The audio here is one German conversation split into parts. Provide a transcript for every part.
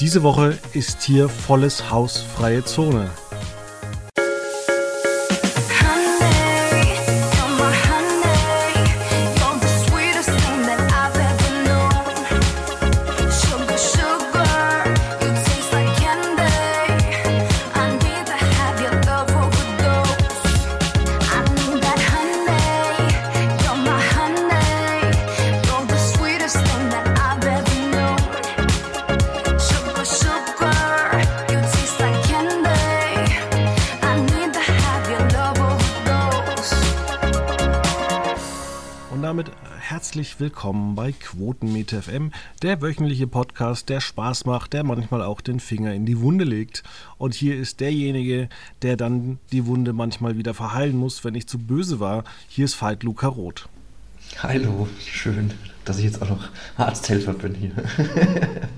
Diese Woche ist hier volles Haus freie Zone. Willkommen bei Quotenmeter FM, der wöchentliche Podcast, der Spaß macht, der manchmal auch den Finger in die Wunde legt. Und hier ist derjenige, der dann die Wunde manchmal wieder verheilen muss, wenn ich zu böse war. Hier ist Veit Luca Roth. Hallo, schön, dass ich jetzt auch noch Arzthelfer bin hier.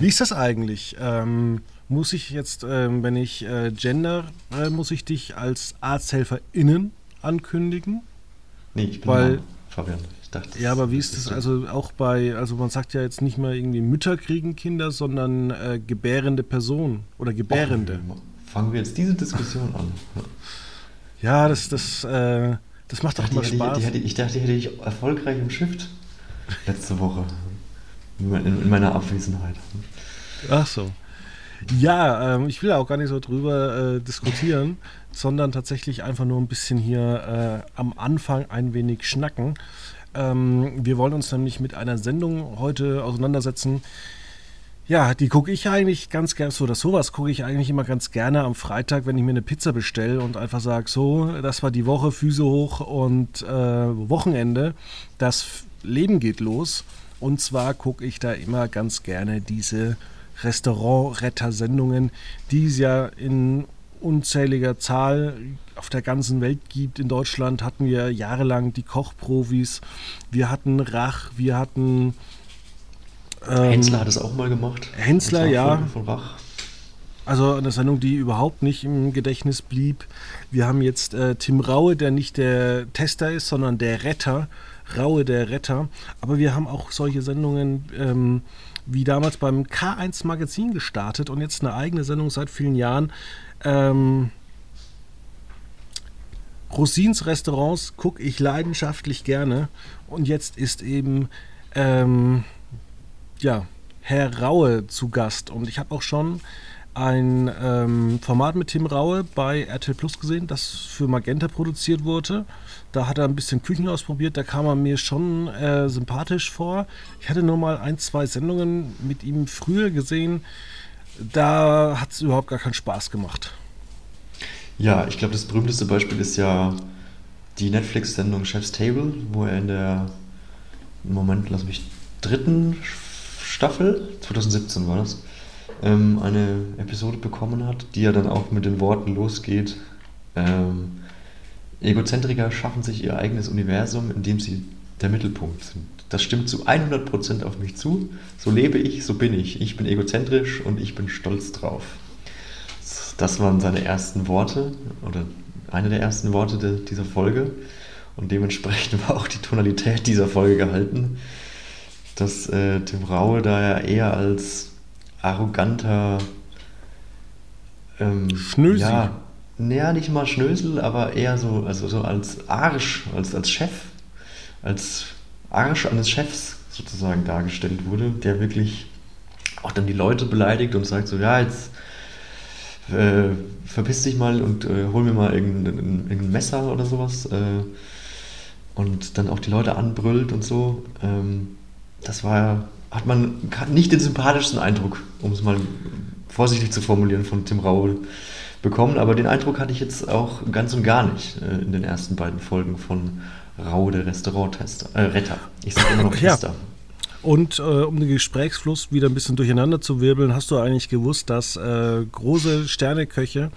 Wie ist das eigentlich? Ähm, muss ich jetzt, ähm, wenn ich äh, gender, äh, muss ich dich als ArzthelferInnen ankündigen? Nee, ich bin Weil, Fabian. Ich dachte, ja, aber wie ist das also auch bei, also man sagt ja jetzt nicht mal irgendwie Mütter kriegen Kinder, sondern äh, gebärende Personen oder Gebärende. Och, fangen wir jetzt diese Diskussion an. Ja, das, das, äh, das macht doch mal Spaß. Die, die, ich dachte, die hätte ich erfolgreich im Shift letzte Woche. In, in meiner Abwesenheit. Ach so. Ja, ähm, ich will auch gar nicht so drüber äh, diskutieren, sondern tatsächlich einfach nur ein bisschen hier äh, am Anfang ein wenig schnacken. Ähm, wir wollen uns nämlich mit einer Sendung heute auseinandersetzen. Ja, die gucke ich eigentlich ganz gerne, so oder sowas gucke ich eigentlich immer ganz gerne am Freitag, wenn ich mir eine Pizza bestelle und einfach sage, so, das war die Woche, Füße hoch und äh, Wochenende, das Leben geht los. Und zwar gucke ich da immer ganz gerne diese Restaurant-Retter-Sendungen, die es ja in unzähliger Zahl auf der ganzen Welt gibt. In Deutschland hatten wir jahrelang die Kochprofis, wir hatten Rach, wir hatten. Ähm, Hensler hat es auch mal gemacht. Hensler, ja. Von Rach. Also eine Sendung, die überhaupt nicht im Gedächtnis blieb. Wir haben jetzt äh, Tim Raue, der nicht der Tester ist, sondern der Retter. Raue, der Retter. Aber wir haben auch solche Sendungen. Ähm, wie damals beim K1 Magazin gestartet und jetzt eine eigene Sendung seit vielen Jahren. Ähm, Rosins Restaurants gucke ich leidenschaftlich gerne und jetzt ist eben ähm, ja, Herr Raue zu Gast und ich habe auch schon ein ähm, Format mit Tim Raue bei RTL Plus gesehen, das für Magenta produziert wurde. Da hat er ein bisschen Küchen ausprobiert, da kam er mir schon äh, sympathisch vor. Ich hatte nur mal ein, zwei Sendungen mit ihm früher gesehen. Da hat es überhaupt gar keinen Spaß gemacht. Ja, ich glaube, das berühmteste Beispiel ist ja die Netflix-Sendung Chef's Table, wo er in der, Moment, lass mich, dritten Staffel, 2017 war das, ähm, eine Episode bekommen hat, die ja dann auch mit den Worten losgeht. Ähm, Egozentriker schaffen sich ihr eigenes Universum, in dem sie der Mittelpunkt sind. Das stimmt zu 100% auf mich zu. So lebe ich, so bin ich. Ich bin egozentrisch und ich bin stolz drauf. Das waren seine ersten Worte oder eine der ersten Worte de, dieser Folge. Und dementsprechend war auch die Tonalität dieser Folge gehalten, dass äh, Tim Raue da ja eher als arroganter ähm, Schnösel. Ja, naja, nicht mal Schnösel, aber eher so, also so als Arsch, als, als Chef, als Arsch eines Chefs sozusagen dargestellt wurde, der wirklich auch dann die Leute beleidigt und sagt so, ja, jetzt äh, verpiss dich mal und äh, hol mir mal irgendein, irgendein Messer oder sowas. Äh, und dann auch die Leute anbrüllt und so. Ähm, das war hat man nicht den sympathischsten Eindruck, um es mal vorsichtig zu formulieren, von Tim Raul bekommen. Aber den Eindruck hatte ich jetzt auch ganz und gar nicht äh, in den ersten beiden Folgen von Raul, der Restauranttester, äh, Retter. Ich sage immer noch Tester. Ja. Und äh, um den Gesprächsfluss wieder ein bisschen durcheinander zu wirbeln, hast du eigentlich gewusst, dass äh, große Sterneköche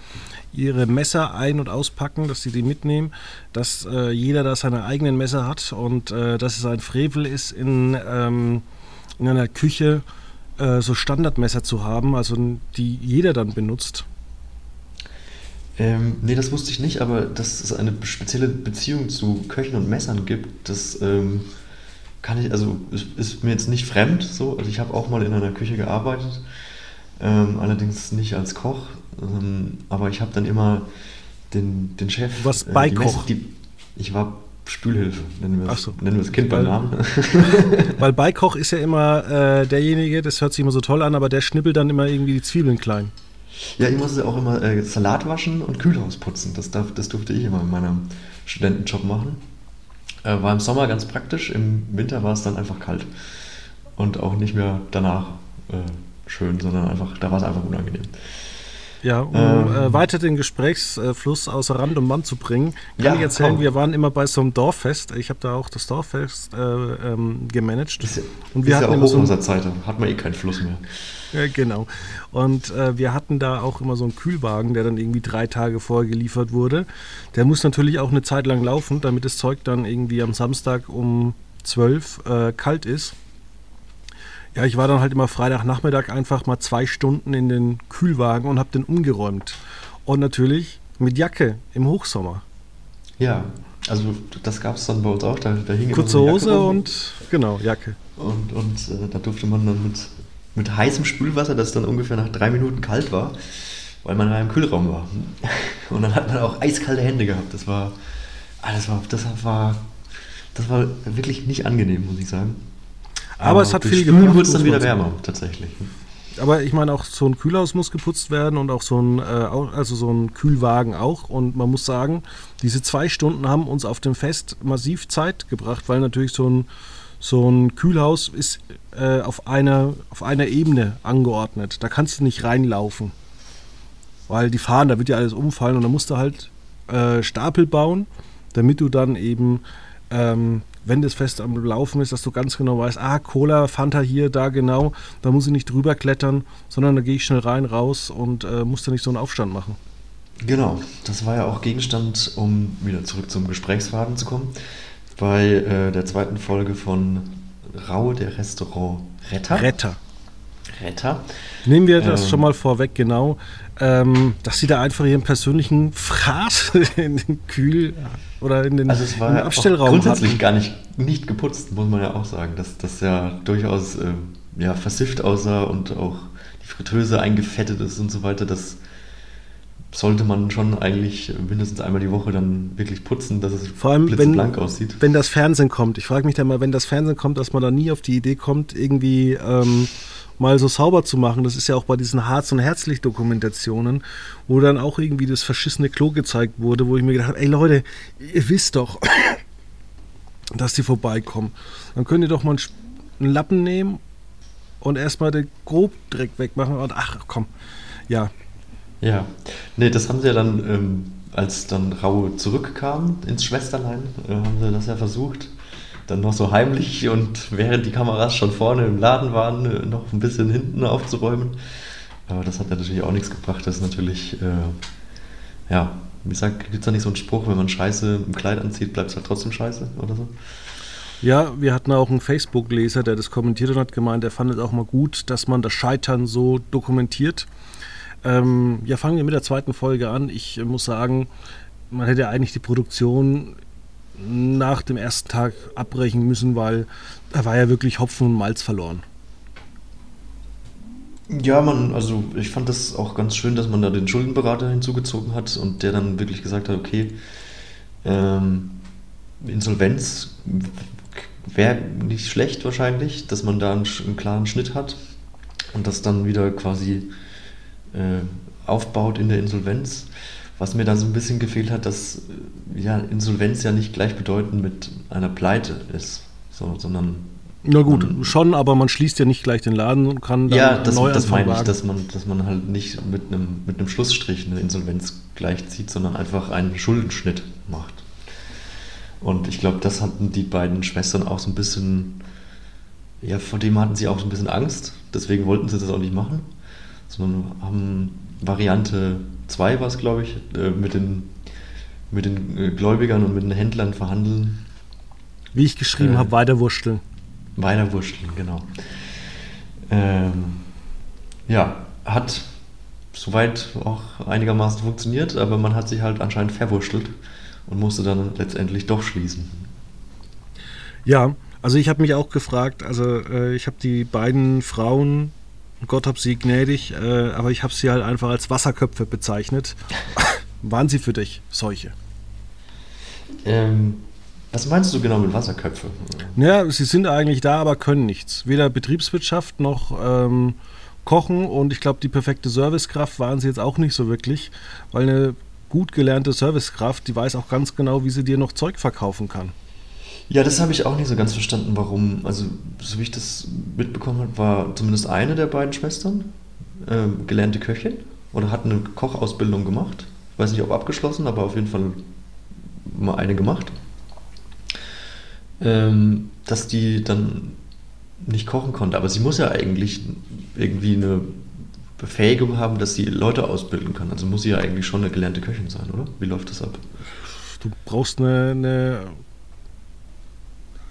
ihre Messer ein- und auspacken, dass sie die mitnehmen, dass äh, jeder da seine eigenen Messer hat und äh, dass es ein Frevel ist in ähm, in einer Küche äh, so Standardmesser zu haben, also die jeder dann benutzt? Ähm, nee, das wusste ich nicht, aber dass es eine spezielle Beziehung zu Köchen und Messern gibt, das ähm, kann ich, also ist, ist mir jetzt nicht fremd so. Also ich habe auch mal in einer Küche gearbeitet, ähm, allerdings nicht als Koch, ähm, aber ich habe dann immer den, den Chef. Was äh, Beikoch? ich war Spülhilfe, nennen wir, es, so. nennen wir das Kind beim Namen. Weil Beikoch ist ja immer äh, derjenige, das hört sich immer so toll an, aber der schnippelt dann immer irgendwie die Zwiebeln klein. Ja, ich musste auch immer äh, Salat waschen und Kühlhaus putzen. Das, darf, das durfte ich immer in meinem Studentenjob machen. Äh, war im Sommer ganz praktisch, im Winter war es dann einfach kalt. Und auch nicht mehr danach äh, schön, sondern einfach, da war es einfach unangenehm. Ja, um ähm, äh, weiter den Gesprächsfluss außer Rand und Mann zu bringen, kann ja, ich erzählen, komm. wir waren immer bei so einem Dorffest. Ich habe da auch das Dorffest äh, ähm, gemanagt. Ist und wir ist hatten ja auch immer so Zeit, hat man eh keinen Fluss mehr. Ja, genau. Und äh, wir hatten da auch immer so einen Kühlwagen, der dann irgendwie drei Tage vorher geliefert wurde. Der muss natürlich auch eine Zeit lang laufen, damit das Zeug dann irgendwie am Samstag um 12 äh, kalt ist. Ja, ich war dann halt immer Freitagnachmittag einfach mal zwei Stunden in den Kühlwagen und habe den umgeräumt. Und natürlich mit Jacke im Hochsommer. Ja, also das gab es dann bei uns auch. Da, da hing Kurze Hose und genau, Jacke. Und, und äh, da durfte man dann mit, mit heißem Spülwasser, das dann ungefähr nach drei Minuten kalt war, weil man da im Kühlraum war. Und dann hat man auch eiskalte Hände gehabt. Das war, ah, das war, das war, das war wirklich nicht angenehm, muss ich sagen. Aber, es hat viel gebracht. wird es dann wieder wärmer, tatsächlich. Aber ich meine, auch so ein Kühlhaus muss geputzt werden und auch so ein, äh, also so ein Kühlwagen auch. Und man muss sagen, diese zwei Stunden haben uns auf dem Fest massiv Zeit gebracht, weil natürlich so ein, so ein Kühlhaus ist äh, auf, einer, auf einer Ebene angeordnet. Da kannst du nicht reinlaufen. Weil die fahren, da wird ja alles umfallen und da musst du halt äh, Stapel bauen, damit du dann eben ähm, wenn das Fest am Laufen ist, dass du ganz genau weißt, ah, Cola, Fanta hier, da genau, da muss ich nicht drüber klettern, sondern da gehe ich schnell rein, raus und äh, muss da nicht so einen Aufstand machen. Genau, das war ja auch Gegenstand, um wieder zurück zum Gesprächsfaden zu kommen, bei äh, der zweiten Folge von Rau, der Restaurant Retter. Retter. Retter. Nehmen wir das ähm, schon mal vorweg, genau, ähm, dass sie da einfach ihren persönlichen Fraß in den Kühl oder in den, also es war Abstellraum grundsätzlich hatten. gar nicht, nicht geputzt, muss man ja auch sagen, dass das ja durchaus äh, ja, versifft aussah und auch die Fritteuse eingefettet ist und so weiter. Das sollte man schon eigentlich mindestens einmal die Woche dann wirklich putzen, dass es Vor allem, wenn, aussieht. Wenn das Fernsehen kommt. Ich frage mich dann mal, wenn das Fernsehen kommt, dass man da nie auf die Idee kommt, irgendwie ähm, mal so sauber zu machen. Das ist ja auch bei diesen Harz- und Herzlich-Dokumentationen, wo dann auch irgendwie das verschissene Klo gezeigt wurde, wo ich mir gedacht habe, ey Leute, ihr wisst doch, dass die vorbeikommen. Dann könnt ihr doch mal einen Lappen nehmen und erstmal den Grobdreck wegmachen und ach komm, ja. Ja, nee, das haben sie ja dann, ähm, als dann Rau zurückkam ins Schwesterlein, äh, haben sie das ja versucht dann noch so heimlich und während die Kameras schon vorne im Laden waren, äh, noch ein bisschen hinten aufzuräumen. Aber das hat natürlich auch nichts gebracht. Das ist natürlich, äh, ja, wie gesagt, gibt es da nicht so einen Spruch, wenn man Scheiße im Kleid anzieht, bleibt es halt trotzdem Scheiße oder so? Ja, wir hatten auch einen Facebook-Leser, der das kommentiert und hat gemeint, er fand es auch mal gut, dass man das Scheitern so dokumentiert. Ähm, ja, fangen wir mit der zweiten Folge an. Ich äh, muss sagen, man hätte eigentlich die Produktion nach dem ersten Tag abbrechen müssen, weil da war ja wirklich Hopfen und Malz verloren. Ja, man, also ich fand das auch ganz schön, dass man da den Schuldenberater hinzugezogen hat und der dann wirklich gesagt hat, okay, ähm, Insolvenz wäre nicht schlecht wahrscheinlich, dass man da einen, einen, klaren Schnitt hat und das dann wieder quasi äh, aufbaut in der Insolvenz. Was mir da so ein bisschen gefehlt hat, dass äh, ja, Insolvenz ja nicht gleichbedeutend mit einer Pleite ist, so, sondern. Na gut, man, schon, aber man schließt ja nicht gleich den Laden und kann dann Ja, das, neu das meine ich, dass man, dass man halt nicht mit einem, mit einem Schlussstrich eine Insolvenz gleichzieht, sondern einfach einen Schuldenschnitt macht. Und ich glaube, das hatten die beiden Schwestern auch so ein bisschen, ja, vor dem hatten sie auch so ein bisschen Angst, deswegen wollten sie das auch nicht machen, sondern haben Variante 2 war es, glaube ich, äh, mit den, mit den äh, Gläubigern und mit den Händlern verhandeln. Wie ich geschrieben äh, habe, weiterwurschteln. Weiterwurschteln, genau. Ähm, ja, hat soweit auch einigermaßen funktioniert, aber man hat sich halt anscheinend verwurschtelt und musste dann letztendlich doch schließen. Ja, Also ich habe mich auch gefragt, also äh, ich habe die beiden Frauen, Gott hab sie gnädig, äh, aber ich habe sie halt einfach als Wasserköpfe bezeichnet. Waren sie für dich solche? Ähm, was meinst du genau mit Wasserköpfe? Ja, sie sind eigentlich da, aber können nichts. Weder Betriebswirtschaft noch ähm, Kochen und ich glaube, die perfekte Servicekraft waren sie jetzt auch nicht so wirklich, weil eine gut gelernte Servicekraft, die weiß auch ganz genau, wie sie dir noch Zeug verkaufen kann. Ja, das habe ich auch nicht so ganz verstanden, warum. Also, so wie ich das mitbekommen habe, war zumindest eine der beiden Schwestern äh, gelernte Köchin oder hat eine Kochausbildung gemacht. Ich weiß nicht, ob abgeschlossen, aber auf jeden Fall mal eine gemacht. Ähm, dass die dann nicht kochen konnte. Aber sie muss ja eigentlich irgendwie eine Befähigung haben, dass sie Leute ausbilden kann. Also muss sie ja eigentlich schon eine gelernte Köchin sein, oder? Wie läuft das ab? Du brauchst eine, eine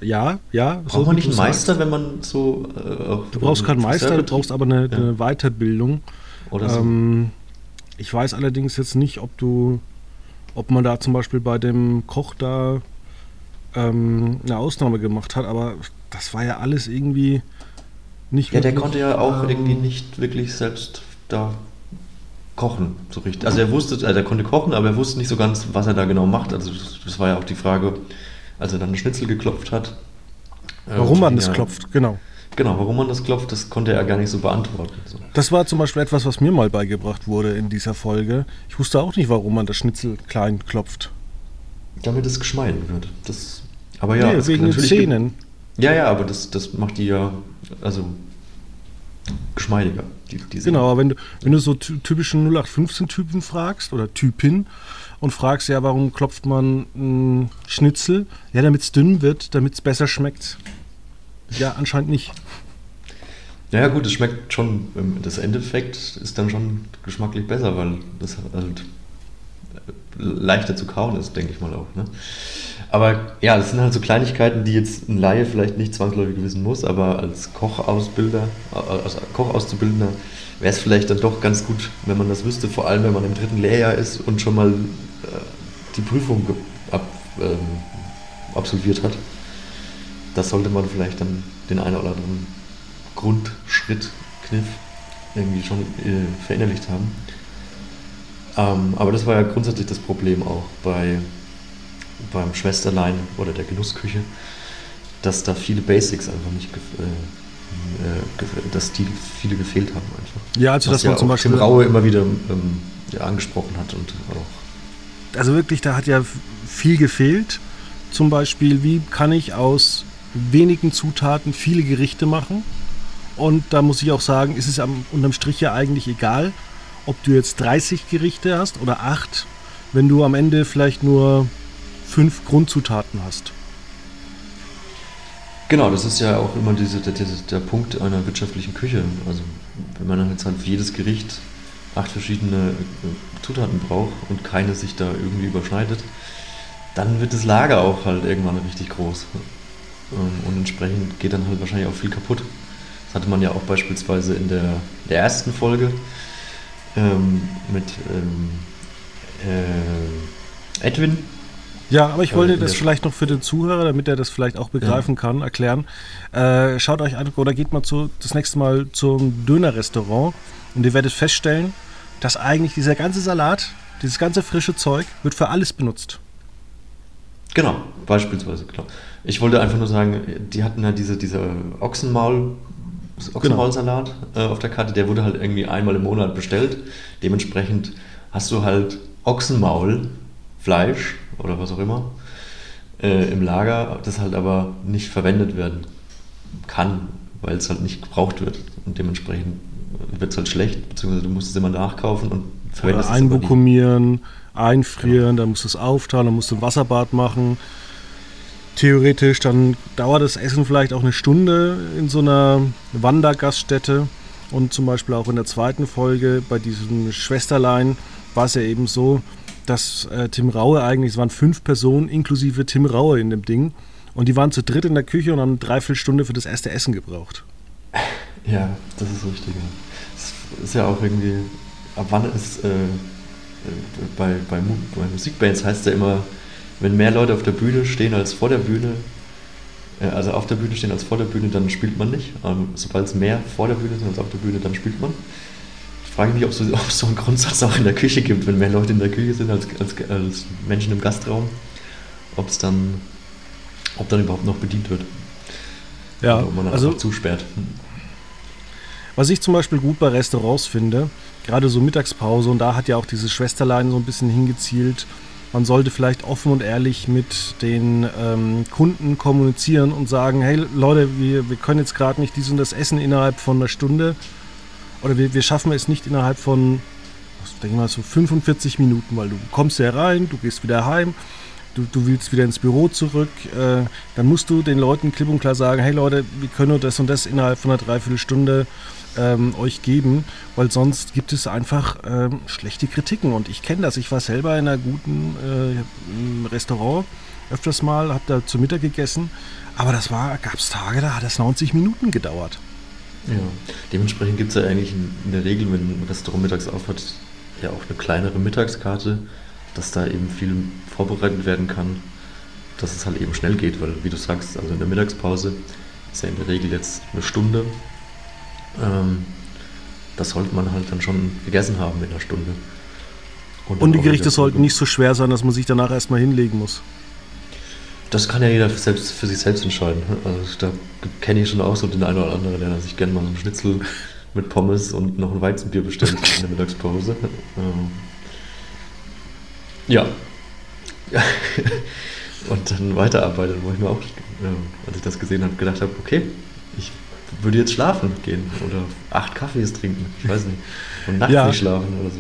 ja, ja. Braucht so man nicht einen Meister, sagst. wenn man so. Äh, du brauchst keinen Meister, du brauchst aber eine, ja. eine Weiterbildung. Oder so. Ähm, ich weiß allerdings jetzt nicht, ob du, ob man da zum Beispiel bei dem Koch da ähm, eine Ausnahme gemacht hat, aber das war ja alles irgendwie nicht. Ja, der konnte ja auch ähm, irgendwie nicht wirklich selbst da kochen, so richtig. Also er wusste, also er konnte kochen, aber er wusste nicht so ganz, was er da genau macht. Also das war ja auch die Frage, als er dann eine Schnitzel geklopft hat. Äh, warum man das ja, klopft, genau. Genau, warum man das klopft, das konnte er gar nicht so beantworten. So. Das war zum Beispiel etwas, was mir mal beigebracht wurde in dieser Folge. Ich wusste auch nicht, warum man das Schnitzel klein klopft. Damit es geschmeiden wird. Das, aber ja, nee, wegen den Zähnen. Ja, ja, aber das, das macht die ja, also geschmeidiger. Die, genau, aber wenn du, wenn du so typischen 0815-Typen fragst oder Typin, und fragst, ja, warum klopft man einen Schnitzel? Ja, damit es dünn wird, damit es besser schmeckt. Ja, anscheinend nicht. Ja, gut, es schmeckt schon, das Endeffekt ist dann schon geschmacklich besser, weil das halt leichter zu kauen ist, denke ich mal auch. Ne? Aber ja, das sind halt so Kleinigkeiten, die jetzt ein Laie vielleicht nicht zwangsläufig wissen muss, aber als Kochausbilder, als Kochauszubildender wäre es vielleicht dann doch ganz gut, wenn man das wüsste, vor allem wenn man im dritten Lehrjahr ist und schon mal die Prüfung ab, ähm, absolviert hat. Das sollte man vielleicht dann den einen oder anderen Grundschritt, Kniff irgendwie schon äh, verinnerlicht haben. Ähm, aber das war ja grundsätzlich das Problem auch bei, beim Schwesterlein oder der Genussküche, dass da viele Basics einfach nicht äh, äh, dass die viele gefehlt haben einfach. Ja, also dass man ja zum Beispiel Raue immer wieder ähm, ja, angesprochen hat und auch. Also wirklich, da hat ja viel gefehlt. Zum Beispiel, wie kann ich aus wenigen Zutaten viele Gerichte machen? Und da muss ich auch sagen, ist es am, unterm Strich ja eigentlich egal, ob du jetzt 30 Gerichte hast oder 8, wenn du am Ende vielleicht nur fünf Grundzutaten hast. Genau, das ist ja auch immer diese, der, der Punkt einer wirtschaftlichen Küche. Also wenn man jetzt halt für jedes Gericht acht verschiedene äh, Zutaten braucht und keine sich da irgendwie überschneidet, dann wird das Lager auch halt irgendwann richtig groß. Ähm, und entsprechend geht dann halt wahrscheinlich auch viel kaputt. Das hatte man ja auch beispielsweise in der, der ersten Folge ähm, mit ähm, äh, Edwin, ja, aber ich wollte das vielleicht noch für den Zuhörer, damit er das vielleicht auch begreifen ja. kann, erklären. Äh, schaut euch an oder geht mal zu, das nächste Mal zum Dönerrestaurant und ihr werdet feststellen, dass eigentlich dieser ganze Salat, dieses ganze frische Zeug, wird für alles benutzt. Genau, beispielsweise, genau. Ich wollte einfach nur sagen, die hatten ja diese, diese Ochsenmaul, genau. Ochsenmaulsalat genau. äh, auf der Karte, der wurde halt irgendwie einmal im Monat bestellt. Dementsprechend hast du halt Ochsenmaul, Fleisch oder was auch immer äh, im Lager, das halt aber nicht verwendet werden kann, weil es halt nicht gebraucht wird. Und dementsprechend wird es halt schlecht, beziehungsweise du musst es immer nachkaufen und verwendest oder einbukkumieren, einfrieren, genau. dann musst du es auftauen, dann musst du ein Wasserbad machen. Theoretisch, dann dauert das Essen vielleicht auch eine Stunde in so einer Wandergaststätte. Und zum Beispiel auch in der zweiten Folge bei diesem Schwesterlein war es ja eben so, dass äh, Tim Raue eigentlich, es waren fünf Personen inklusive Tim Raue in dem Ding. Und die waren zu dritt in der Küche und haben eine Dreiviertelstunde für das erste Essen gebraucht. Ja, das ist richtig. Das ist ja auch irgendwie, ab wann ist, äh, bei, bei, bei Musikbands heißt ja immer, wenn mehr Leute auf der Bühne stehen als vor der Bühne, Also auf der Bühne stehen als vor der Bühne, dann spielt man nicht. Ähm, sobald es mehr vor der Bühne sind als auf der Bühne, dann spielt man. Ich frage mich, ob es so, ob so einen Grundsatz auch in der Küche gibt, wenn mehr Leute in der Küche sind als, als, als Menschen im Gastraum, ob es dann, ob dann überhaupt noch bedient wird. Ja, Oder ob man dann also zusperrt. Was ich zum Beispiel gut bei Restaurants finde, gerade so Mittagspause, und da hat ja auch dieses Schwesterlein so ein bisschen hingezielt, man sollte vielleicht offen und ehrlich mit den ähm, Kunden kommunizieren und sagen, hey Leute, wir, wir können jetzt gerade nicht dies und das essen innerhalb von einer Stunde oder wir, wir schaffen es nicht innerhalb von, was denke ich mal, so 45 Minuten, weil du kommst ja rein, du gehst wieder heim, du, du willst wieder ins Büro zurück, äh, dann musst du den Leuten klipp und klar sagen, hey Leute, wir können nur das und das innerhalb von einer Dreiviertelstunde ähm, euch geben, weil sonst gibt es einfach ähm, schlechte Kritiken. Und ich kenne das. Ich war selber in einer guten äh, Restaurant öfters mal, habe da zu Mittag gegessen, aber das war, gab es Tage, da hat das 90 Minuten gedauert. Ja, dementsprechend gibt es ja eigentlich in, in der Regel, wenn ein Restaurant mittags aufhat, ja auch eine kleinere Mittagskarte, dass da eben viel vorbereitet werden kann, dass es halt eben schnell geht, weil wie du sagst, also in der Mittagspause ist ja in der Regel jetzt eine Stunde. Ähm, das sollte man halt dann schon gegessen haben in einer Stunde. Und, dann die Gerichte sollten nicht so schwer sein, dass man sich danach erstmal hinlegen muss. Das kann ja jeder für, selbst, für sich selbst entscheiden. Also da kenne ich schon auch so den einen oder anderen, der sich gerne mal so einen Schnitzel mit Pommes und noch ein Weizenbier bestellt in der Mittagspause. Ähm, ja. und dann weiterarbeitet, wo ich mir auch, äh, als ich das gesehen habe, gedacht habe, okay, ich würde jetzt schlafen gehen oder acht Kaffees trinken, ich weiß nicht. Und nachts Ja. nicht schlafen oder so.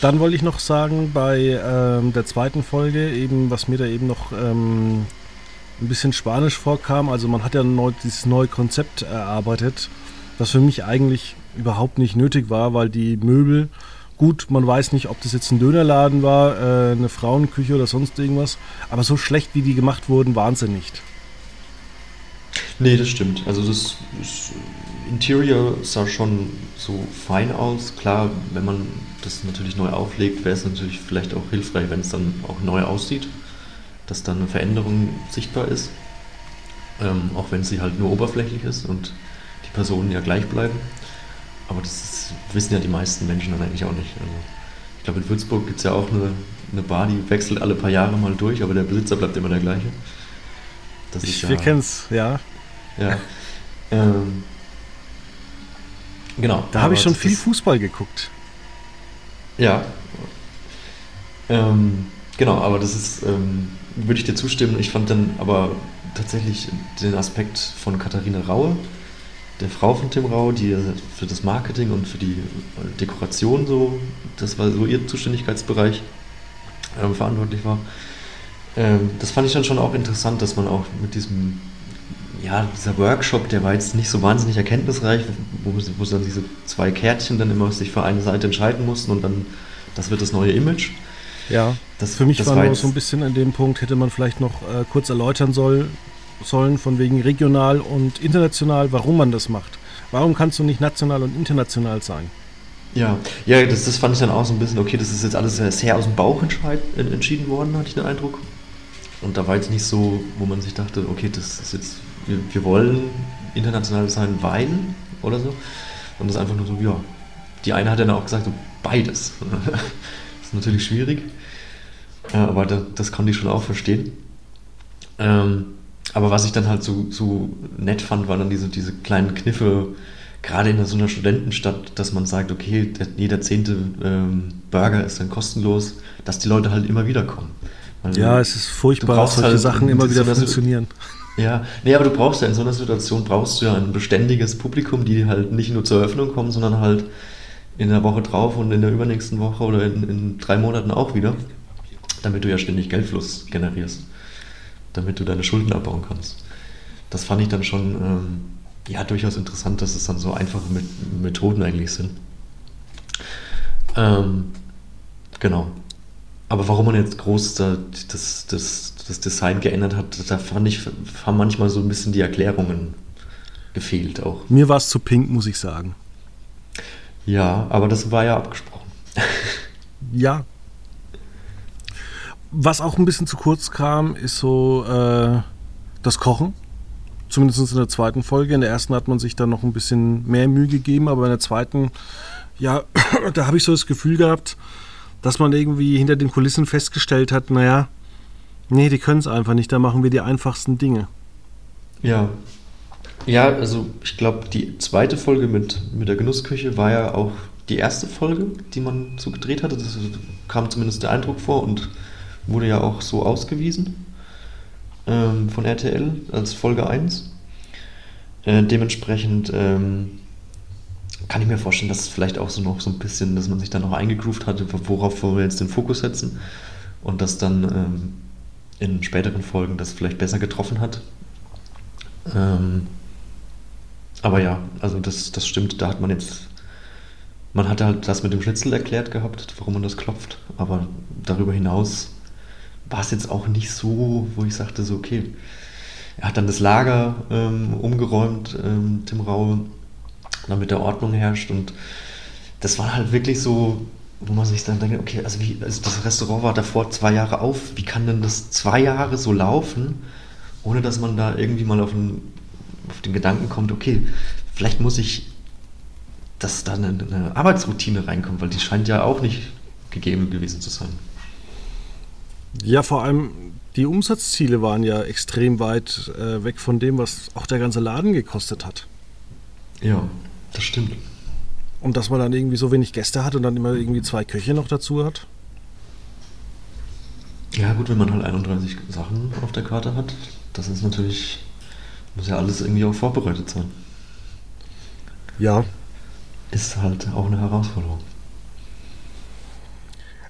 Dann wollte ich noch sagen, bei ähm, der zweiten Folge, eben, was mir da eben noch ähm, ein bisschen Spanisch vorkam, also man hat ja neu, dieses neue Konzept erarbeitet, was für mich eigentlich überhaupt nicht nötig war, weil die Möbel, gut, man weiß nicht, ob das jetzt ein Dönerladen war, äh, eine Frauenküche oder sonst irgendwas, aber so schlecht wie die gemacht wurden, waren sie nicht. Nee, das stimmt. Also das, das Interior sah schon so fein aus. Klar, wenn man das natürlich neu auflegt, wäre es natürlich vielleicht auch hilfreich, wenn es dann auch neu aussieht, dass dann eine Veränderung sichtbar ist. Ähm, auch wenn sie halt nur oberflächlich ist und die Personen ja gleich bleiben. Aber das ist, wissen ja die meisten Menschen dann eigentlich auch nicht. Also ich glaube, in Würzburg gibt es ja auch eine, eine Bar, die wechselt alle paar Jahre mal durch, aber der Besitzer bleibt immer der gleiche. Das Ich, ist wir ja- kennen es, ja. Ja. Ähm, genau. Da habe ich schon viel Fußball geguckt. Ja. Ähm, genau, aber das ist, ähm, würde ich dir zustimmen. Ich fand dann aber tatsächlich den Aspekt von Katharina Raue, der Frau von Tim Raue, die für das Marketing und für die Dekoration so, das war so ihr Zuständigkeitsbereich, ähm, verantwortlich war. Ähm, das fand ich dann schon auch interessant, dass man auch mit diesem, ja, dieser Workshop, der war jetzt nicht so wahnsinnig erkenntnisreich, wo, wo dann diese zwei Kärtchen dann immer sich für eine Seite entscheiden mussten und dann, das wird das neue Image. Ja. Das, Für mich das war nur so ein bisschen an dem Punkt, hätte man vielleicht noch äh, kurz erläutern soll, sollen, von wegen regional und international, warum man das macht. Warum kannst du nicht national und international sein? Ja, ja das, das fand ich dann auch so ein bisschen, okay, das ist jetzt alles sehr, aus dem Bauch entschieden worden, hatte ich den Eindruck. Und da war jetzt nicht so, wo man sich dachte, okay, das ist jetzt, wir, wir wollen international sein, weil oder so. Und das ist einfach nur so, ja. Die eine hat dann auch gesagt, so, beides. das ist natürlich schwierig. Aber das, das konnte ich schon auch verstehen. Ähm, aber was ich dann halt so, so nett fand, waren dann diese, diese kleinen Kniffe, gerade in so einer Studentenstadt, dass man sagt, okay, der, jeder zehnte ähm, Burger ist dann kostenlos, dass die Leute halt immer wieder kommen. Weil Ja, es ist furchtbar, dass solche halt Sachen immer wieder funktionieren. Ja, nee, aber du brauchst ja in so einer Situation brauchst du ja ein beständiges Publikum, die halt nicht nur zur Eröffnung kommen, sondern halt in der Woche drauf und in der übernächsten Woche oder in, in drei Monaten auch wieder, damit du ja ständig Geldfluss generierst, damit du deine Schulden abbauen kannst. Das fand ich dann schon ähm, ja durchaus interessant, dass es dann so einfache Met Methoden eigentlich sind. Ähm, genau. Aber warum man jetzt groß da das, das, das Design geändert hat, da fand ich, haben manchmal so ein bisschen die Erklärungen gefehlt auch. Mir war es zu pink, muss ich sagen. Ja, aber das war ja abgesprochen. Ja. Was auch ein bisschen zu kurz kam, ist so äh, das Kochen. zumindest in der zweiten Folge. In der ersten hat man sich dann noch ein bisschen mehr Mühe gegeben, aber in der zweiten, ja, da habe ich so das Gefühl gehabt, dass man irgendwie hinter den Kulissen festgestellt hat, naja, nee, die können es einfach nicht, da machen wir die einfachsten Dinge. Ja. Ja, also ich glaube, die zweite Folge mit, mit der Genussküche war ja auch die erste Folge, die man so gedreht hatte. Das kam zumindest der Eindruck vor und wurde ja auch so ausgewiesen ähm, von RTL als Folge 1. Äh, dementsprechend ähm, kann ich mir vorstellen, dass es vielleicht auch so noch so ein bisschen, dass man sich dann noch eingegroovt hatte, worauf wir jetzt den Fokus setzen und dass dann ähm, in späteren Folgen das vielleicht besser getroffen hat. Ähm, aber ja, also das, das stimmt, da hat man jetzt man hat halt das mit dem Schnitzel erklärt gehabt, warum man das klopft, aber darüber hinaus war es jetzt auch nicht so, wo ich sagte, so, okay, er hat dann das Lager ähm, umgeräumt, ähm, Tim Raue, damit der Ordnung herrscht und das war halt wirklich so, wo man sich dann denkt, okay, also, wie, also das Restaurant war davor zwei Jahre auf, wie kann denn das zwei Jahre so laufen, ohne dass man da irgendwie mal auf den, auf den Gedanken kommt, okay, vielleicht muss ich dass da eine, eine Arbeitsroutine reinkommt, weil die scheint ja auch nicht gegeben gewesen zu sein. Ja, vor allem die Umsatzziele waren ja extrem weit äh, weg von dem, was auch der ganze Laden gekostet hat. Ja, das stimmt. Und dass man dann irgendwie so wenig Gäste hat und dann immer irgendwie zwei Köche noch dazu hat. Ja, gut, wenn man halt 31 Sachen auf der Karte hat, das ist natürlich, muss ja alles irgendwie auch vorbereitet sein. Ja, ist halt auch eine Herausforderung.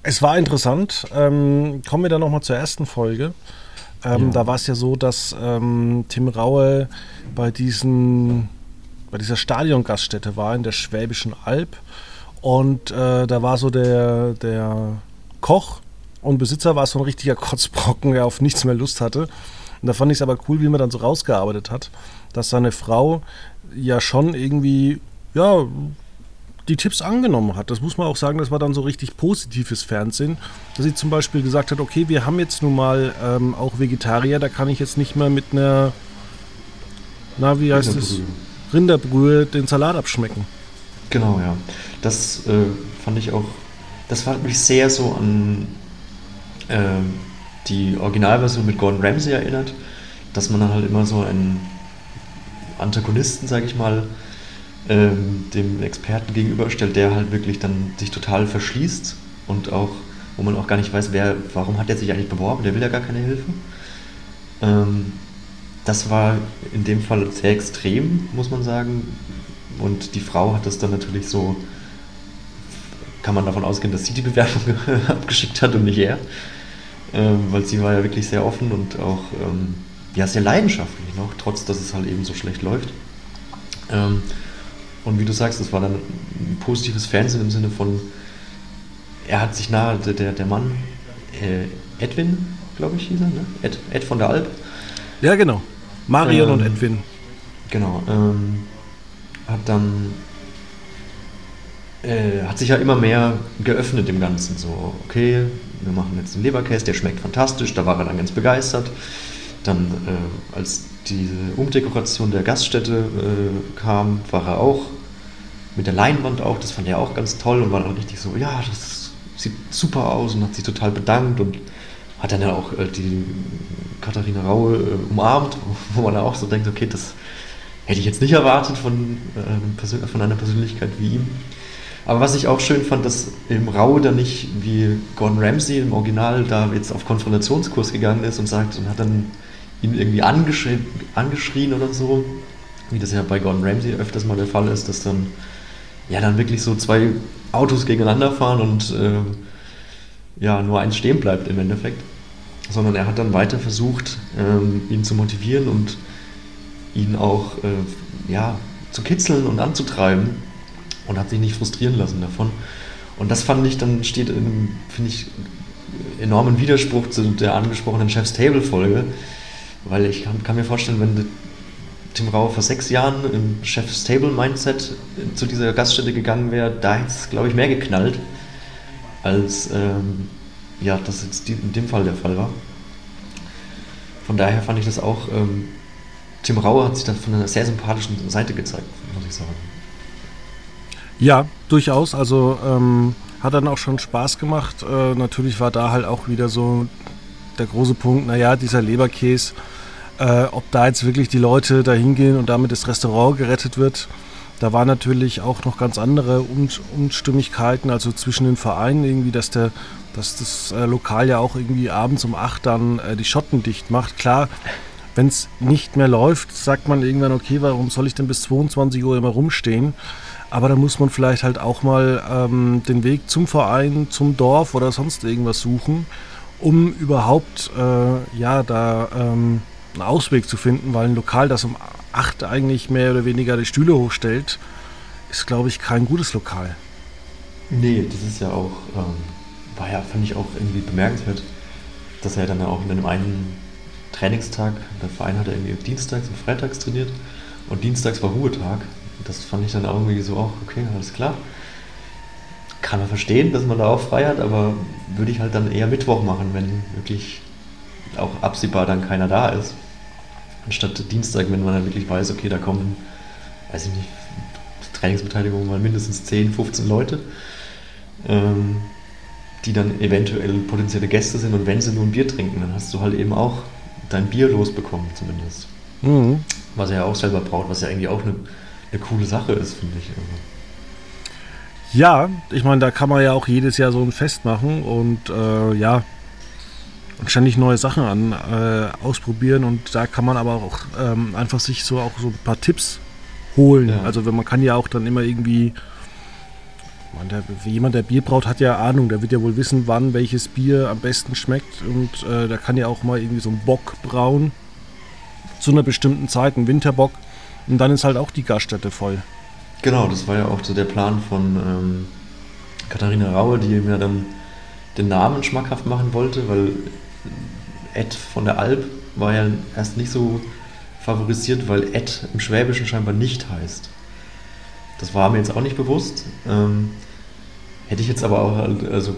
Es war interessant. Ähm, kommen wir dann nochmal zur ersten Folge. Ähm, ja. Da war es ja so, dass ähm, Tim Raue bei, diesen, bei dieser Stadiongaststätte war in der Schwäbischen Alb. Und äh, da war so der, der Koch und Besitzer war so ein richtiger Kotzbrocken, der auf nichts mehr Lust hatte. Und da fand ich es aber cool, wie man dann so rausgearbeitet hat, dass seine Frau ja schon irgendwie ja, die Tipps angenommen hat. Das muss man auch sagen, das war dann so richtig positives Fernsehen, dass sie zum Beispiel gesagt hat, okay, wir haben jetzt nun mal ähm, auch Vegetarier, da kann ich jetzt nicht mehr mit einer, na, wie heißt es, Rinderbrühe den Salat abschmecken. Genau, ja. Das äh, fand ich auch, das hat mich sehr so an äh, die Originalversion mit Gordon Ramsay erinnert, dass man dann halt immer so einen Antagonisten, sage ich mal, ähm, dem Experten gegenüberstellt, der halt wirklich dann sich total verschließt und auch, wo man auch gar nicht weiß, wer, warum hat er sich eigentlich beworben, der will ja gar keine Hilfe. Ähm, das war in dem Fall sehr extrem, muss man sagen. Und die Frau hat das dann natürlich so, kann man davon ausgehen, dass sie die Bewerbung abgeschickt hat und nicht er. Ähm, weil sie war ja wirklich sehr offen und auch ähm, ja, sehr leidenschaftlich noch, trotz dass es halt eben so schlecht läuft. Ähm, und wie du sagst, das war dann ein positives Fernsehen im Sinne von, er hat sich nahe, der, der Mann, äh, Edwin, glaube ich, hieß er, ne? Ed, Ed von der Alp. Ja, genau. Marion ähm, und Edwin. Genau. Ähm, hat dann, äh, hat sich ja immer mehr geöffnet dem Ganzen. So, okay, wir machen jetzt einen Leberkäse, der schmeckt fantastisch, da war er dann ganz begeistert. Dann, äh, als diese Umdekoration der Gaststätte äh, kam, war er auch mit der Leinwand auch, das fand er auch ganz toll und war dann richtig so, ja, das sieht super aus und hat sich total bedankt und hat dann ja auch äh, die Katharina Raue äh, umarmt, wo man da auch so denkt, okay, das hätte ich jetzt nicht erwartet von, äh, von einer Persönlichkeit wie ihm. Aber was ich auch schön fand, dass im Raue dann nicht wie Gordon Ramsay im Original da jetzt auf Konfrontationskurs gegangen ist und sagt und hat dann ihn irgendwie angeschrien, angeschrien oder so, wie das ja bei Gordon Ramsay öfters mal der Fall ist, dass dann ja dann wirklich so zwei Autos gegeneinander fahren und äh, ja nur eins stehen bleibt im Endeffekt, sondern er hat dann weiter versucht, ähm, ihn zu motivieren und ihn auch äh, ja zu kitzeln und anzutreiben und hat sich nicht frustrieren lassen davon. Und das fand ich dann steht in, finde ich, enormen Widerspruch zu der angesprochenen Chef's Table Folge, weil ich kann, kann mir vorstellen, wenn Tim Rau vor sechs Jahren im Chef's Table Mindset zu dieser Gaststätte gegangen wäre, da hätte es, glaube ich, mehr geknallt, als ähm, ja, das jetzt in dem Fall der Fall war. Von daher fand ich das auch ähm, Tim Rauer hat sich da von einer sehr sympathischen Seite gezeigt, muss ich sagen. Ja, durchaus. Also ähm, hat dann auch schon Spaß gemacht. Äh, natürlich war da halt auch wieder so der große Punkt, naja, dieser Leberkäse, äh, ob da jetzt wirklich die Leute da hingehen und damit das Restaurant gerettet wird. Da waren natürlich auch noch ganz andere Unstimmigkeiten, also zwischen den Vereinen irgendwie, dass, der, dass das äh, Lokal ja auch irgendwie abends um 8 dann äh, die Schotten dicht macht. Klar, wenn es nicht mehr läuft, sagt man irgendwann, okay, warum soll ich denn bis 22 Uhr immer rumstehen? Aber da muss man vielleicht halt auch mal ähm, den Weg zum Verein, zum Dorf oder sonst irgendwas suchen, um überhaupt äh, ja da ähm, einen Ausweg zu finden, weil ein Lokal, das um 8 eigentlich mehr oder weniger die Stühle hochstellt, ist, glaube ich, kein gutes Lokal. Nee, das ist ja auch, ähm, war ja, fand ich auch irgendwie bemerkenswert, dass er dann ja auch in einem einen Trainingstag, der Verein hat ja irgendwie dienstags und freitags trainiert und dienstags war Ruhetag. Das fand ich dann auch irgendwie so, auch okay, alles klar. Kann man verstehen, dass man da auch frei hat, aber würde ich halt dann eher Mittwoch machen, wenn wirklich auch absehbar dann keiner da ist. Anstatt Dienstag, wenn man dann wirklich weiß, okay, da kommen, weiß ich nicht, Trainingsbeteiligung mal mindestens 10, 15 Leute, ähm, die dann eventuell potenzielle Gäste sind und wenn sie nur ein Bier trinken, dann hast du halt eben auch dein Bier losbekommen zumindest. Mhm. Was er ja auch selber braucht, was ja eigentlich auch eine, eine coole Sache ist, finde ich. Ja, ich meine, da kann man ja auch jedes Jahr so ein Fest machen und äh, ja, ständig neue Sachen an, äh, ausprobieren und da kann man aber auch ähm, einfach sich so auch so ein paar Tipps holen. Ja. Also wenn man kann ja auch dann immer irgendwie, man, der, jemand, der Bier braut, hat ja Ahnung, der wird ja wohl wissen, wann welches Bier am besten schmeckt und äh, da kann ja auch mal irgendwie so ein Bock brauen zu einer bestimmten Zeit, ein Winterbock und dann ist halt auch die Gaststätte voll. Genau, das war ja auch so der Plan von ähm, Katharina Raue, die mir dann den Namen schmackhaft machen wollte, weil Ed von der Alp war ja erst nicht so favorisiert, weil Ed im Schwäbischen scheinbar nicht heißt. Das war mir jetzt auch nicht bewusst. Ähm, hätte ich jetzt aber auch, also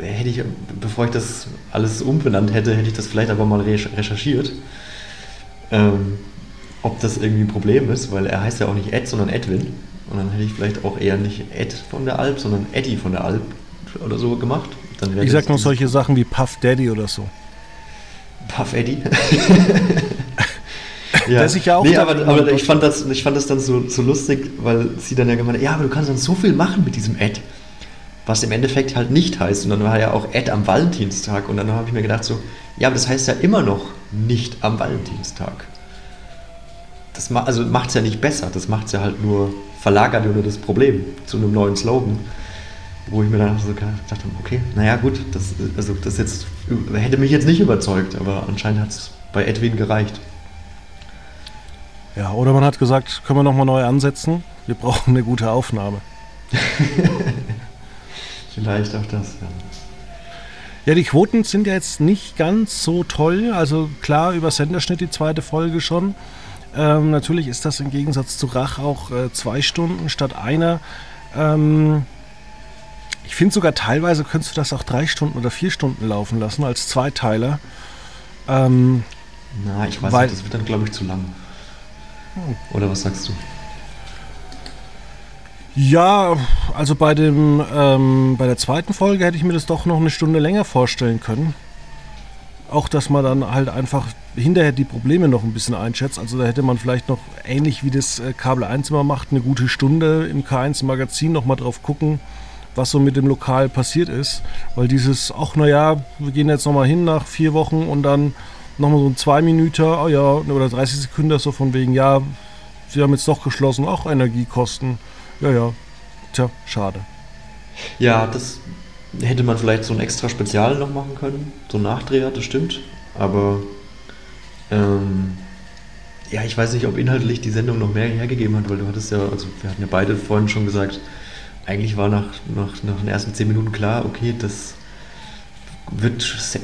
hätte ich, bevor ich das alles umbenannt hätte, hätte ich das vielleicht aber mal recherchiert. Ähm, ob das irgendwie ein Problem ist, weil er heißt ja auch nicht Ed, sondern Edwin. Und dann hätte ich vielleicht auch eher nicht Ed von der Alp, sondern Eddie von der Alp oder so gemacht. Ich sag noch solche Sachen wie Puff Daddy oder so. Puff Eddie. ja. Der ja auch nee, aber, aber ich, fand das, ich fand das dann so, so lustig, weil sie dann ja gemeint hat, ja, aber du kannst dann so viel machen mit diesem Ad, was im Endeffekt halt nicht heißt. Und dann war ja auch Ad am Valentinstag und dann habe ich mir gedacht so, ja, aber das heißt ja immer noch nicht am Valentinstag. Das ma also macht es ja nicht besser, das macht es ja halt nur, verlagert nur das Problem zu einem neuen Slogan wo ich mir dann so gedacht habe, okay, naja gut, das, also das jetzt, hätte mich jetzt nicht überzeugt, aber anscheinend hat es bei Edwin gereicht. Ja, oder man hat gesagt, können wir nochmal neu ansetzen, wir brauchen eine gute Aufnahme. Vielleicht auch das, ja. Ja, die Quoten sind ja jetzt nicht ganz so toll. Also klar, über Senderschnitt die zweite Folge schon. Ähm, natürlich ist das im Gegensatz zu Rach auch äh, zwei Stunden statt einer. Ähm, ich finde sogar teilweise könntest du das auch drei Stunden oder vier Stunden laufen lassen als Zweiteiler. Ähm, Na, ich weiß weil, nicht, das wird dann glaube ich zu lang. Oder was sagst du? Ja, also bei dem ähm, bei der zweiten Folge hätte ich mir das doch noch eine Stunde länger vorstellen können. Auch dass man dann halt einfach hinterher die Probleme noch ein bisschen einschätzt. Also da hätte man vielleicht noch ähnlich wie das äh, Kabel 1 immer macht, eine gute Stunde im K1 Magazin noch mal drauf gucken, was so mit dem Lokal passiert ist. Weil dieses, ach naja, wir gehen jetzt nochmal hin nach vier Wochen und dann nochmal so ein zwei Minuten, oh ja, oder 30 Sekunden so von wegen, ja, sie haben jetzt doch geschlossen, auch Energiekosten. Ja, ja, tja, schade. Ja, das hätte man vielleicht so ein extra Spezial noch machen können, so ein Nachdreher, das stimmt. Aber ähm, ja, ich weiß nicht, ob inhaltlich die Sendung noch mehr hergegeben hat, weil du hattest ja, also wir hatten ja beide vorhin schon gesagt, eigentlich war nach, nach, nach den ersten zehn Minuten klar, okay, das wird sehr,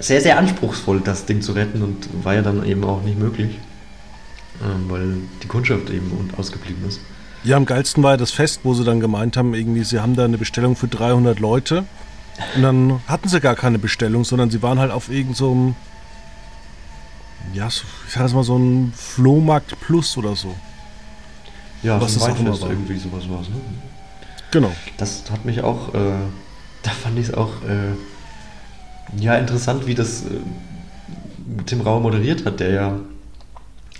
sehr, sehr anspruchsvoll, das Ding zu retten und war ja dann eben auch nicht möglich, ähm, weil die Kundschaft eben ausgeblieben ist. Ja, am geilsten war ja das Fest, wo sie dann gemeint haben, irgendwie, sie haben da eine Bestellung für 300 Leute und dann hatten sie gar keine Bestellung, sondern sie waren halt auf irgendeinem so ja, ich sag jetzt mal so ein Flohmarkt Plus oder so. Ja, Was so ein das Weinfest war. irgendwie sowas war ne? Genau. Das hat mich auch, äh, da fand ich es auch, äh, ja, interessant, wie das äh, Tim Rauer moderiert hat, der ja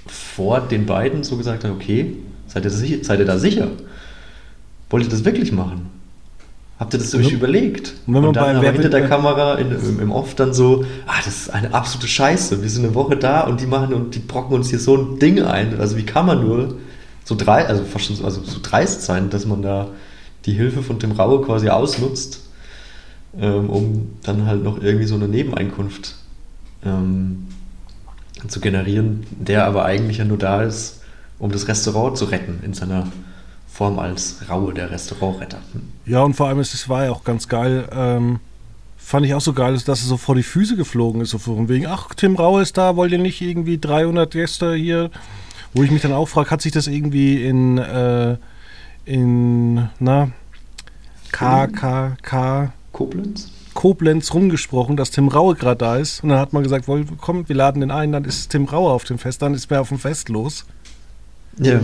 vor den beiden so gesagt hat, okay, seid ihr, sicher, seid ihr da sicher? Wollt ihr das wirklich machen? Habt ihr das euch Ja. überlegt? Und wenn man dann bei aber Wer hinter der Kamera in, im, im Off dann so, ah, das ist eine absolute Scheiße. Wir sind eine Woche da und die machen und die brocken uns hier so ein Ding ein. Also wie kann man nur so drei, also fast schon so, also so dreist sein, dass man da die Hilfe von Tim Raue quasi ausnutzt, ähm, um dann halt noch irgendwie so eine Nebeneinkunft ähm, zu generieren, der aber eigentlich ja nur da ist, um das Restaurant zu retten in seiner Form als Raue, der Restaurantretter. Ja, und vor allem, es es war ja auch ganz geil. Ähm, fand ich auch so geil, dass er so vor die Füße geflogen ist. So von wegen, ach, Tim Rau ist da, wollt ihr nicht irgendwie 300 Gäste hier? Wo ich mich dann auch frage, hat sich das irgendwie in, äh, in, na, KKK Koblenz? Koblenz rumgesprochen, dass Tim Raue gerade da ist. Und dann hat man gesagt, wohl, komm, wir laden den ein, dann ist Tim Raue auf dem Fest, dann ist wer auf dem Fest los. Ja.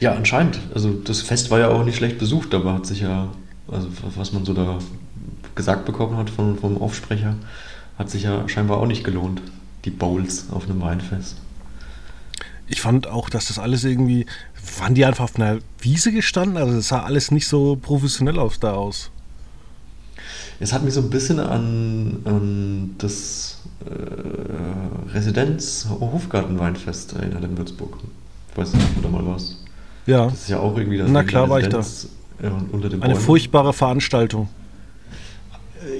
Ja, anscheinend. Also das Fest war ja auch nicht schlecht besucht, aber hat sich ja, also was man so da gesagt bekommen hat vom, vom Aufsprecher, hat sich ja scheinbar auch nicht gelohnt. Die Bowls auf einem Weinfest. Ich fand auch, dass das alles irgendwie, waren die einfach auf einer Wiese gestanden? Also das sah alles nicht so professionell aus da aus. Es hat mich so ein bisschen an, an das äh, Residenz-Hofgarten-Weinfest erinnert in Würzburg. Ich weiß nicht, ob du da mal warst. Ja, Das ist ja auch irgendwie das Na klar war ich da. Äh, unter den eine Bäumen. furchtbare Veranstaltung.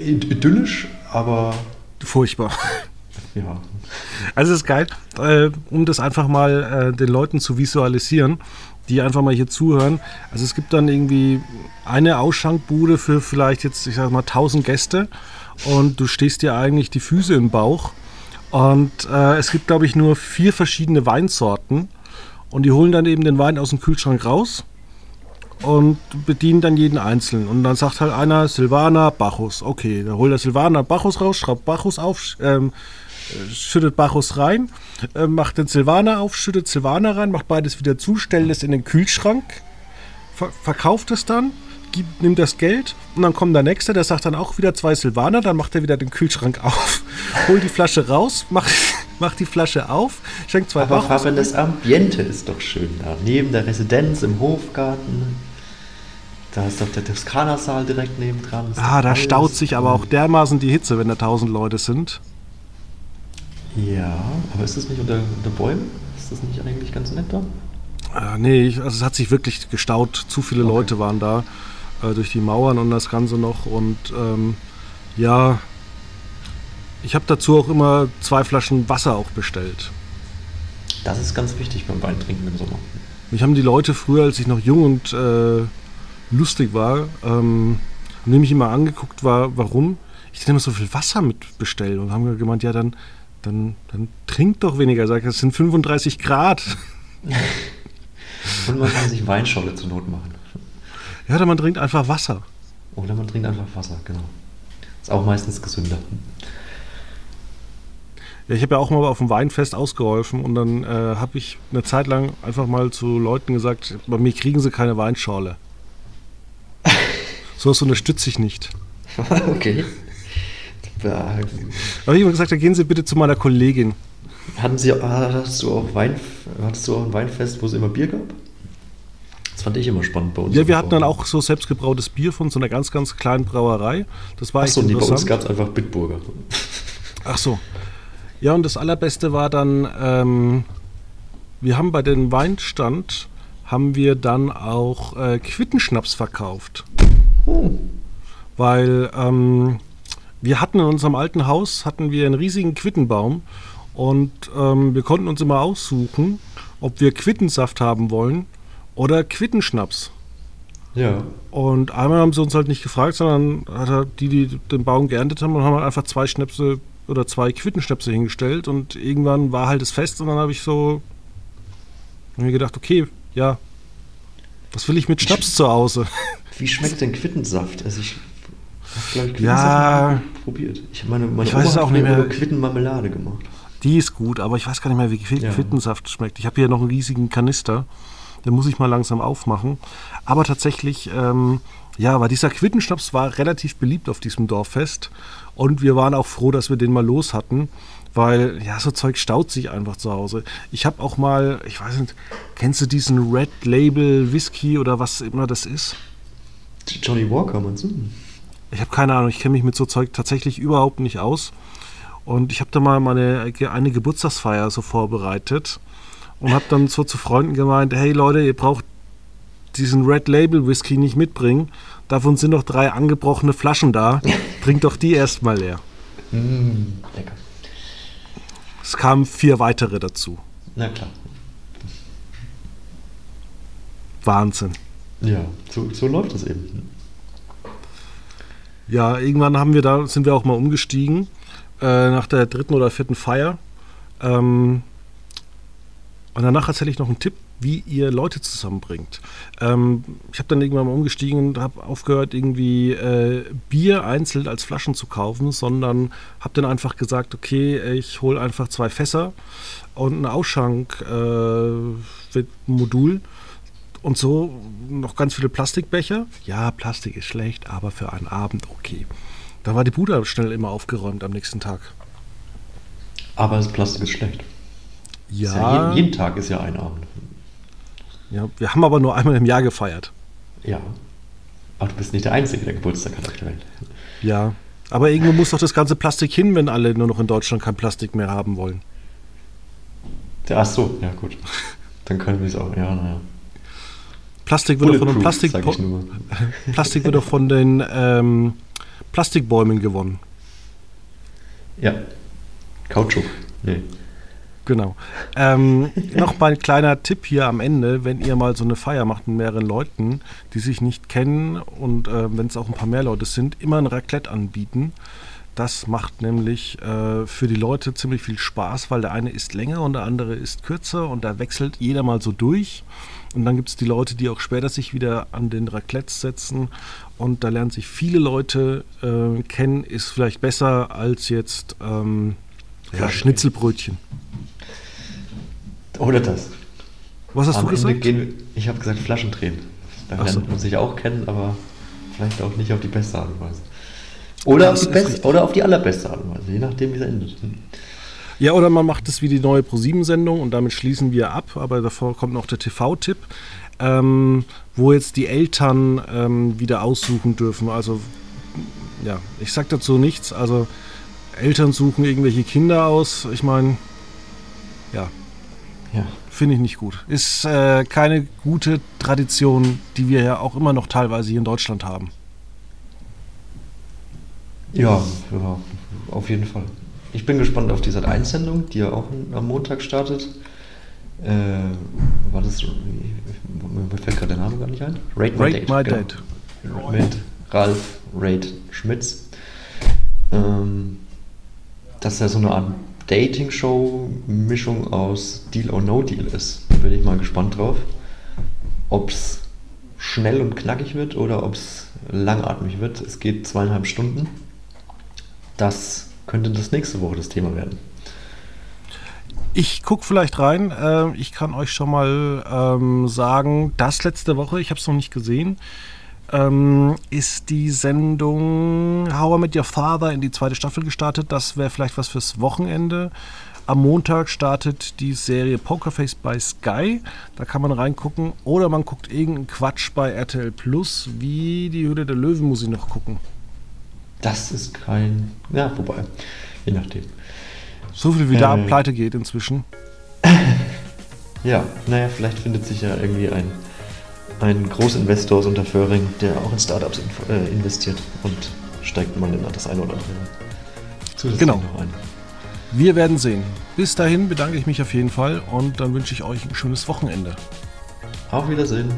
Äh, Idyllisch, aber Furchtbar. Ja. Also es ist geil, äh, um das einfach mal äh, den Leuten zu visualisieren, die einfach mal hier zuhören. Also es gibt dann irgendwie eine Ausschankbude für vielleicht jetzt, ich sag mal, 1000 Gäste und du stehst dir eigentlich die Füße im Bauch. Und äh, es gibt, glaube ich, nur vier verschiedene Weinsorten und die holen dann eben den Wein aus dem Kühlschrank raus und bedienen dann jeden einzeln. Und dann sagt halt einer Silvaner, Bacchus. Okay, dann holt der Silvaner Bacchus raus, schraubt Bacchus auf, ähm, äh, schüttet Bacchus rein, äh, macht den Silvaner auf, schüttet Silvaner rein, macht beides wieder zu, stellt es in den Kühlschrank, ver verkauft es dann, gibt, nimmt das Geld und dann kommt der Nächste, der sagt dann auch wieder zwei Silvaner, dann macht er wieder den Kühlschrank auf, holt die Flasche raus, macht, macht die Flasche auf, schenkt zwei Aber Bacchus Fabian, das Ambiente ist doch schön da. Neben der Residenz im Hofgarten. Da ist doch der Toskana-Saal direkt nebendran. Ah, da staut sich aber auch dermaßen die Hitze, wenn da tausend Leute sind. Ja, aber ist das nicht unter, unter Bäumen? Ist das nicht eigentlich ganz nett da? Äh, nee, ich, also es hat sich wirklich gestaut. Zu viele Okay. Leute waren da äh, durch die Mauern und das Ganze noch. Und ähm, ja, ich habe dazu auch immer zwei Flaschen Wasser auch bestellt. Das ist ganz wichtig beim Weintrinken im Sommer. Mich haben die Leute früher, als ich noch jung und äh, lustig war, ähm, mich immer angeguckt, war, warum ich denn immer so viel Wasser mit bestelle. Und haben gemeint, ja, dann, dann, dann trink doch weniger. Sag, ich, es sind 35 Grad. Und man kann sich Weinscholle zur Not machen. Ja, dann man trinkt einfach Wasser. Oder man trinkt einfach Wasser, genau. Ist auch meistens gesünder. Ja, ich habe ja auch mal auf dem Weinfest ausgeholfen und dann äh, habe ich eine Zeit lang einfach mal zu Leuten gesagt, bei mir kriegen sie keine Weinschorle. So was unterstütze ich nicht. okay. Da- Aber ich habe gesagt, da gehen Sie bitte zu meiner Kollegin. Hatten Sie, hattest, du auch Wein, hattest du auch ein Weinfest, wo es immer Bier gab? Das fand ich immer spannend bei uns. Ja, wir hatten dann auch so selbstgebrautes Bier von so einer ganz, ganz kleinen Brauerei. Das war echt Achso, nee, bei uns gab es einfach Bitburger. Ach so. Ja, und das Allerbeste war dann, ähm, wir haben bei dem Weinstand, haben wir dann auch äh, Quittenschnaps verkauft. Oh. weil ähm, wir hatten in unserem alten Haus hatten wir einen riesigen Quittenbaum und ähm, wir konnten uns immer aussuchen, ob wir Quittensaft haben wollen oder Quittenschnaps. Ja. Und einmal haben sie uns halt nicht gefragt, sondern er die, die den Baum geerntet haben, und haben halt einfach zwei Schnäpse oder zwei Quittenschnäpse hingestellt und irgendwann war halt das Fest und dann habe ich so hab mir gedacht, okay, ja, was will ich mit Schnaps zu Hause? Wie schmeckt denn Quittensaft? Also ich Hast, glaube ich, Ja. probiert. Ich meine, meine Ich weiß es auch nicht mehr. Quittenmarmelade gemacht. Die ist gut, aber ich weiß gar nicht mehr, wie Qui- Ja. Quittensaft schmeckt. Ich habe hier noch einen riesigen Kanister. Den muss ich mal langsam aufmachen. Aber tatsächlich, ähm, ja, aber dieser Quittenschnaps war relativ beliebt auf diesem Dorffest. Und wir waren auch froh, dass wir den mal los hatten. Weil, ja, so Zeug staut sich einfach zu Hause. Ich habe auch mal, ich weiß nicht, kennst du diesen Red Label Whisky oder was immer das ist? Johnny Walker, meinst du? Ich habe keine Ahnung, ich kenne mich mit so Zeug tatsächlich überhaupt nicht aus. Und ich habe da mal meine, eine Geburtstagsfeier so vorbereitet und habe dann so zu Freunden gemeint, hey Leute, ihr braucht diesen Red Label Whisky nicht mitbringen. Davon sind noch drei angebrochene Flaschen da. Trinkt doch die erstmal leer. Mm, lecker. Es kamen vier weitere dazu. Na klar. Wahnsinn. Ja, so, so läuft das eben. Ja, irgendwann haben wir da, sind wir auch mal umgestiegen, äh, nach der dritten oder vierten Feier. Ähm, und danach erzähle ich noch einen Tipp, wie ihr Leute zusammenbringt. Ähm, ich habe dann irgendwann mal umgestiegen und habe aufgehört, irgendwie äh, Bier einzeln als Flaschen zu kaufen, sondern habe dann einfach gesagt, okay, ich hole einfach zwei Fässer und ein Ausschank-Modul. Äh, Modul. Und so noch ganz viele Plastikbecher. Ja, Plastik ist schlecht, aber für einen Abend okay. Da war die Bude schnell immer aufgeräumt am nächsten Tag. Aber das Plastik ist schlecht. Ist Ja, jeden, jeden Tag ist ja ein Abend. ja, wir haben aber nur einmal im Jahr gefeiert. Ja. Aber du bist nicht der Einzige, der Geburtstag hat auf der Welt. Ja, aber irgendwo muss doch das ganze Plastik hin, wenn alle nur noch in Deutschland kein Plastik mehr haben wollen. Ja, Ach so, ja gut. Dann können wir es auch, ja, naja. Plastik wird doch von Plastik. Plastik wird von den ähm, Plastikbäumen gewonnen. Ja. Kautschuk. Nee. Genau. Ähm, noch mal ein kleiner Tipp hier am Ende, wenn ihr mal so eine Feier macht mit mehreren Leuten, die sich nicht kennen und äh, wenn es auch ein paar mehr Leute sind, immer ein Raclette anbieten. Das macht nämlich äh, für die Leute ziemlich viel Spaß, weil der eine ist länger und der andere ist kürzer und da wechselt jeder mal so durch. Und dann gibt es die Leute, die auch später sich wieder an den Raclettes setzen und da lernen sich viele Leute äh, kennen, ist vielleicht besser als jetzt ähm, ja. Schnitzelbrötchen. Oder das. Was hast Am du Ende gesagt? Wir- ich habe gesagt Flaschendrehen. Da Ach so. lernt man sich auch kennen, aber vielleicht auch nicht auf die beste Art und Weise. Oder, auf die, best, oder auf die allerbeste Art und Weise, je nachdem, wie es endet. Ja, oder man macht es wie die neue ProSieben-Sendung und damit schließen wir ab, aber davor kommt noch der TV-Tipp, ähm, wo jetzt die Eltern ähm, wieder aussuchen dürfen. Also, ja, ich sag dazu nichts. Also, Eltern suchen irgendwelche Kinder aus. Ich meine, ja, Ja. finde ich nicht gut. Ist äh, keine gute Tradition, die wir ja auch immer noch teilweise hier in Deutschland haben. Ja, ja, auf jeden Fall. Ich bin gespannt auf die Sat1-Sendung, die ja auch am Montag startet. Äh, war das. Mir fällt gerade der Name gar nicht ein. Rate My genau. Date. Mit Ralf Rate Schmitz. Ähm, das ist ja so eine Art Dating-Show-Mischung aus Deal or No Deal ist. Da bin ich mal gespannt drauf. Ob es schnell und knackig wird oder ob es langatmig wird. Es geht zweieinhalb Stunden. Das könnte das nächste Woche das Thema werden. Ich gucke vielleicht rein. Äh, ich kann euch schon mal ähm, sagen, das letzte Woche, ich habe es noch nicht gesehen, ähm, ist die Sendung How I Met Your Father in die zweite Staffel gestartet. Das wäre vielleicht was fürs Wochenende. Am Montag startet die Serie Pokerface bei Sky. Da kann man reingucken. Oder man guckt irgendeinen Quatsch bei RTL Plus. Wie die Hülle der Löwen muss ich noch gucken. Das ist kein. Ja, wobei. Je nachdem. So viel wie da Äh. pleite geht inzwischen. Ja, naja, vielleicht findet sich ja irgendwie ein, ein Großinvestor aus Unterföhring, der auch in Startups inf- äh, investiert und steigt mal in das eine oder andere. zusätzlich Genau. noch ein. Wir werden sehen. Bis dahin bedanke ich mich auf jeden Fall und dann wünsche ich euch ein schönes Wochenende. Auf Wiedersehen.